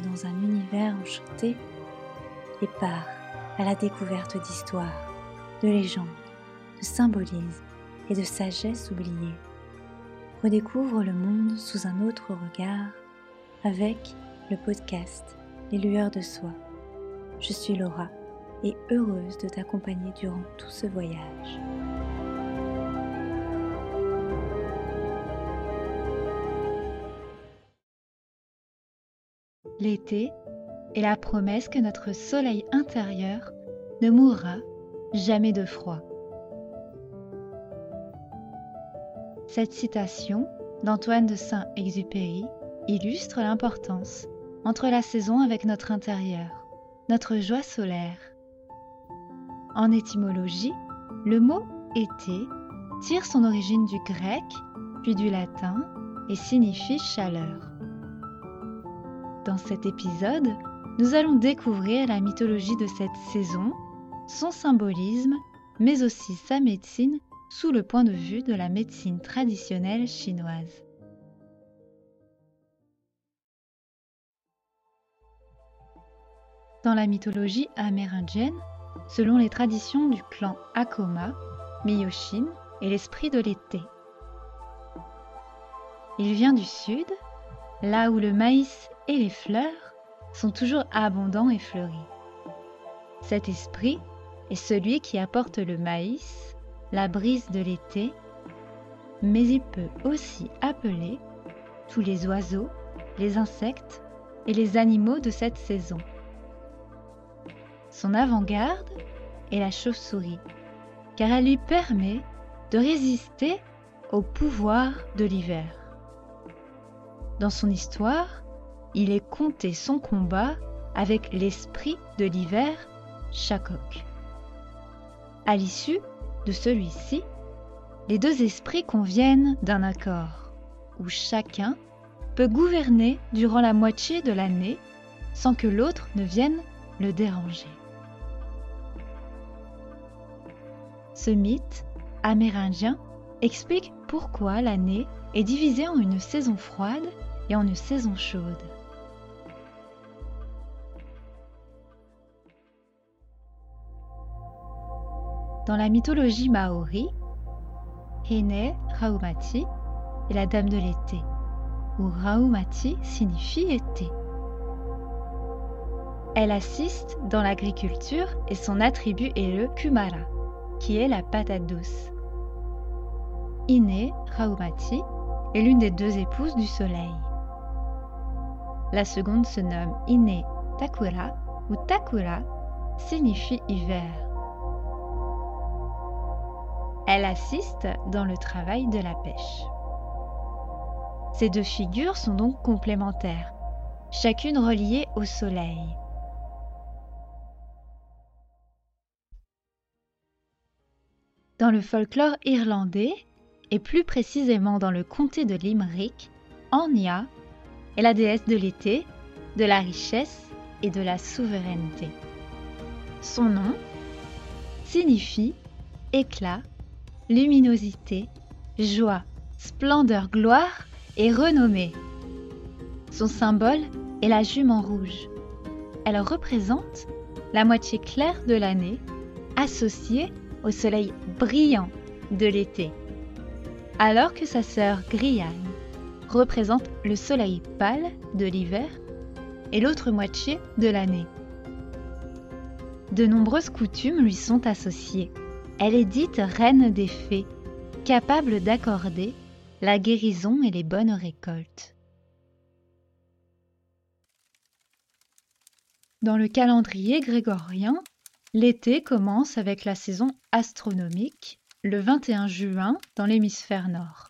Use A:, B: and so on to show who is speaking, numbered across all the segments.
A: dans un univers enchanté et part à la découverte d'histoires, de légendes, de symbolismes et de sagesse oubliée. Redécouvre le monde sous un autre regard avec le podcast Les lueurs de soi. Je suis Laura et heureuse de t'accompagner durant tout ce voyage.
B: L'été est la promesse que notre soleil intérieur ne mourra jamais de froid. Cette citation d'Antoine de Saint-Exupéry illustre l'importance entre la saison avec notre intérieur, notre joie solaire. En étymologie, le mot été tire son origine du grec, puis du latin, et signifie chaleur. Dans cet épisode, nous allons découvrir la mythologie de cette saison, son symbolisme, mais aussi sa médecine sous le point de vue de la médecine traditionnelle chinoise. Dans la mythologie amérindienne, selon les traditions du clan Akoma, Miyoshin est l'esprit de l'été. Il vient du sud, là où le maïs et les fleurs sont toujours abondants et fleuris. Cet esprit est celui qui apporte le maïs, la brise de l'été, mais il peut aussi appeler tous les oiseaux, les insectes et les animaux de cette saison. Son avant-garde est la chauve-souris, car elle lui permet de résister au pouvoir de l'hiver. Dans son histoire, il est compté son combat avec l'esprit de l'hiver, Chakok. À l'issue de celui-ci, les deux esprits conviennent d'un accord, où chacun peut gouverner durant la moitié de l'année sans que l'autre ne vienne le déranger. Ce mythe amérindien explique pourquoi l'année est divisée en une saison froide et en une saison chaude. Dans la mythologie maori, Hene Raumati est la dame de l'été, où Raumati signifie été. Elle assiste dans l'agriculture et son attribut est le kumara, qui est la patate douce. Ine Raumati est l'une des deux épouses du soleil. La seconde se nomme Ine Takura, ou Takura signifie hiver. Elle assiste dans le travail de la pêche. Ces deux figures sont donc complémentaires, chacune reliée au soleil. Dans le folklore irlandais, et plus précisément dans le comté de Limerick, Anya est la déesse de l'été, de la richesse et de la souveraineté. Son nom signifie éclat luminosité, joie, splendeur, gloire et renommée. Son symbole est la jument rouge. Elle représente la moitié claire de l'année associée au soleil brillant de l'été. Alors que sa sœur Griane représente le soleil pâle de l'hiver et l'autre moitié de l'année. De nombreuses coutumes lui sont associées. Elle est dite reine des fées, capable d'accorder la guérison et les bonnes récoltes. Dans le calendrier grégorien, l'été commence avec la saison astronomique, le 21 juin dans l'hémisphère nord.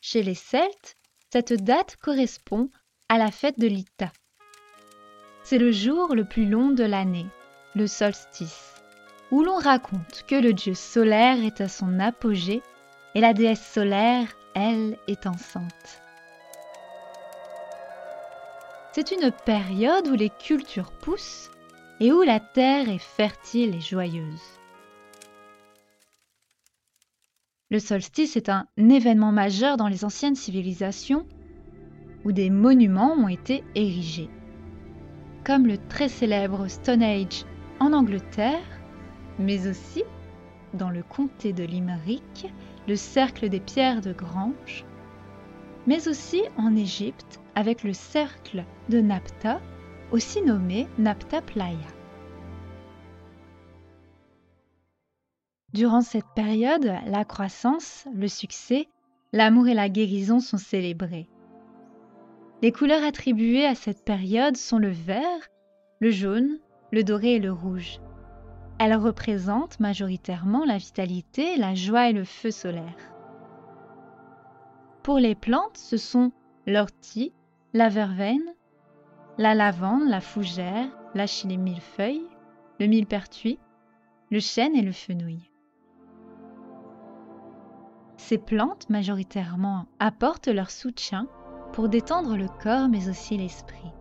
B: Chez les Celtes, cette date correspond à la fête de l'Ita. C'est le jour le plus long de l'année, le solstice où l'on raconte que le dieu solaire est à son apogée et la déesse solaire, elle, est enceinte. C'est une période où les cultures poussent et où la terre est fertile et joyeuse. Le solstice est un événement majeur dans les anciennes civilisations où des monuments ont été érigés. Comme le très célèbre Stonehenge en Angleterre, mais aussi dans le comté de Limerick, le cercle des pierres de Grange, mais aussi en Égypte avec le cercle de Napta, aussi nommé Napta Playa. Durant cette période, la croissance, le succès, l'amour et la guérison sont célébrés. Les couleurs attribuées à cette période sont le vert, le jaune, le doré et le rouge. Elles représentent majoritairement la vitalité, la joie et le feu solaire. Pour les plantes, ce sont l'ortie, la verveine, la lavande, la fougère, la chile millefeuille, le millepertuis, le chêne et le fenouil. Ces plantes, majoritairement, apportent leur soutien pour détendre le corps mais aussi l'esprit.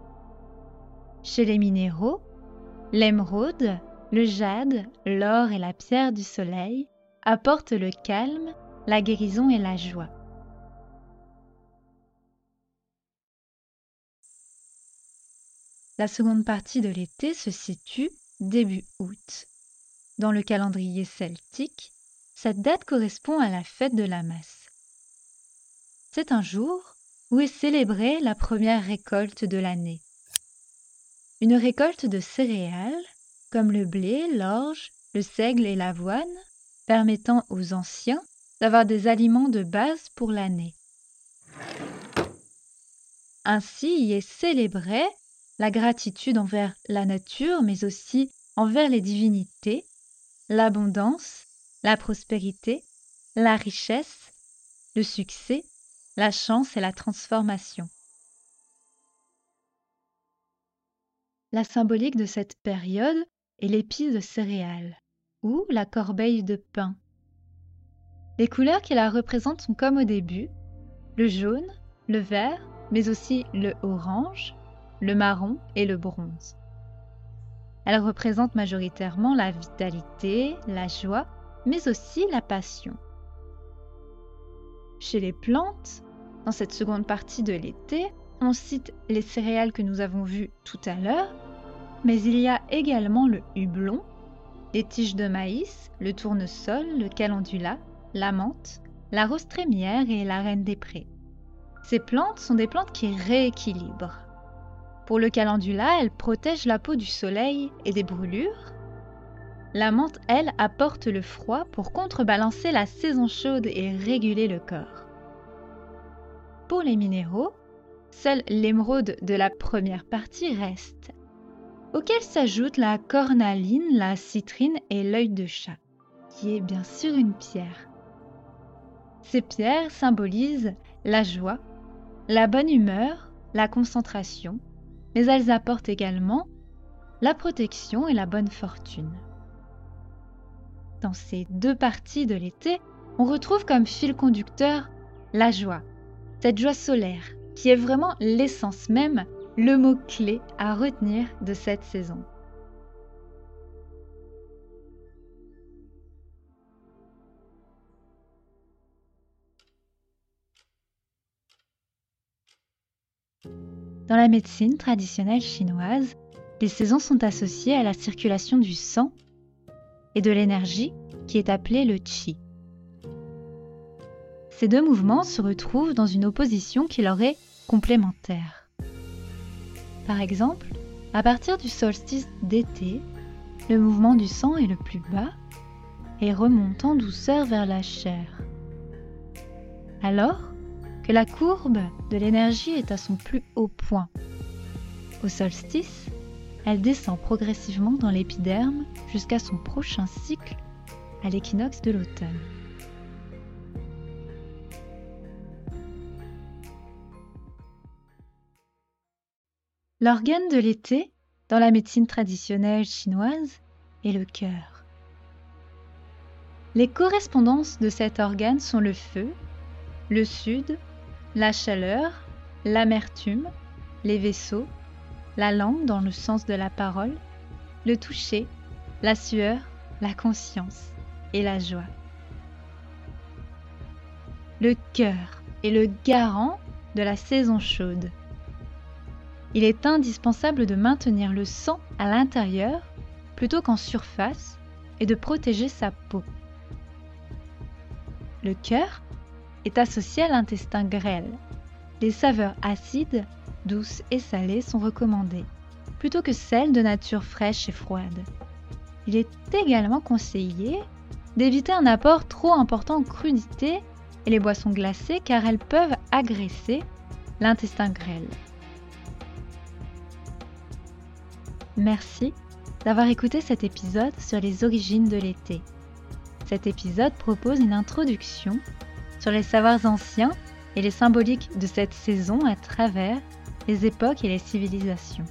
B: Chez les minéraux, l'émeraude, le jade, l'or et la pierre du soleil apportent le calme, la guérison et la joie. La seconde partie de l'été se situe début août. Dans le calendrier celtique, cette date correspond à la fête de la Masse. C'est un jour où est célébrée la première récolte de l'année. Une récolte de céréales comme le blé, l'orge, le seigle et l'avoine, permettant aux anciens d'avoir des aliments de base pour l'année. Ainsi y est célébrée la gratitude envers la nature, mais aussi envers les divinités, l'abondance la prospérité, la richesse, le succès, la chance et la transformation. La symbolique de cette période est l'épice de céréales ou la corbeille de pain. Les couleurs qui la représentent sont comme au début, le jaune, le vert, mais aussi le orange, le marron et le bronze. Elles représentent majoritairement la vitalité, la joie mais aussi la passion. Chez les plantes, dans cette seconde partie de l'été, on cite les céréales que nous avons vues tout à l'heure, mais il y a également le hublon, les tiges de maïs, le tournesol, le calendula, la menthe, la rose trémière et la reine des prés. Ces plantes sont des plantes qui rééquilibrent. Pour le calendula, elles protègent la peau du soleil et des brûlures, la menthe, elle, apporte le froid pour contrebalancer la saison chaude et réguler le corps. Pour les minéraux, seul l'émeraude de la première partie reste, auquel s'ajoutent la cornaline, la citrine et l'œil de chat, qui est bien sûr une pierre. Ces pierres symbolisent la joie, la bonne humeur, la concentration, mais elles apportent également la protection et la bonne fortune dans ces deux parties de l'été, on retrouve comme fil conducteur la joie, cette joie solaire qui est vraiment l'essence même, le mot-clé à retenir de cette saison. Dans la médecine traditionnelle chinoise, les saisons sont associées à la circulation du sang et de l'énergie qui est appelée le qi. Ces deux mouvements se retrouvent dans une opposition qui leur est complémentaire. Par exemple, à partir du solstice d'été, le mouvement du sang est le plus bas et remonte en douceur vers la chair. Alors que la courbe de l'énergie est à son plus haut point. Au solstice, elle descend progressivement dans l'épiderme jusqu'à son prochain cycle à l'équinoxe de l'automne. L'organe de l'été, dans la médecine traditionnelle chinoise, est le cœur. Les correspondances de cet organe sont le feu, le sud, la chaleur, l'amertume, les vaisseaux, la langue dans le sens de la parole, le toucher, la sueur, la conscience et la joie. Le cœur est le garant de la saison chaude. Il est indispensable de maintenir le sang à l'intérieur plutôt qu'en surface et de protéger sa peau. Le cœur est associé à l'intestin grêle. Les saveurs acides, douces et salées sont recommandées, plutôt que celles de nature fraîche et froide. Il est également conseillé d'éviter un apport trop important en crudité et les boissons glacées car elles peuvent agresser l'intestin grêle. Merci d'avoir écouté cet épisode sur les origines de l'été. Cet épisode propose une introduction sur les savoirs anciens et les symboliques de cette saison à travers les époques et les civilisations.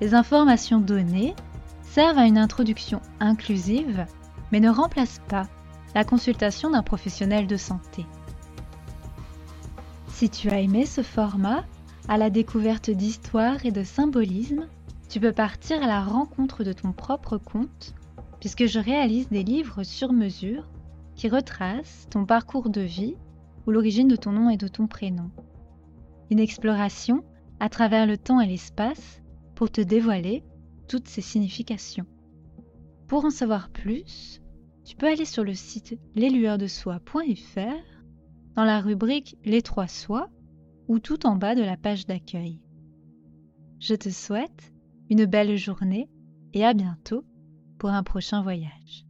B: Les informations données servent à une introduction inclusive, mais ne remplacent pas la consultation d'un professionnel de santé. Si tu as aimé ce format, à la découverte d'histoire et de symbolisme, tu peux partir à la rencontre de ton propre conte, puisque je réalise des livres sur mesure qui retracent ton parcours de vie ou l'origine de ton nom et de ton prénom. Une exploration à travers le temps et l'espace pour te dévoiler toutes ces significations. Pour en savoir plus, tu peux aller sur le site leslueursdesoie.fr dans la rubrique Les trois soies ou tout en bas de la page d'accueil. Je te souhaite une belle journée et à bientôt pour un prochain voyage.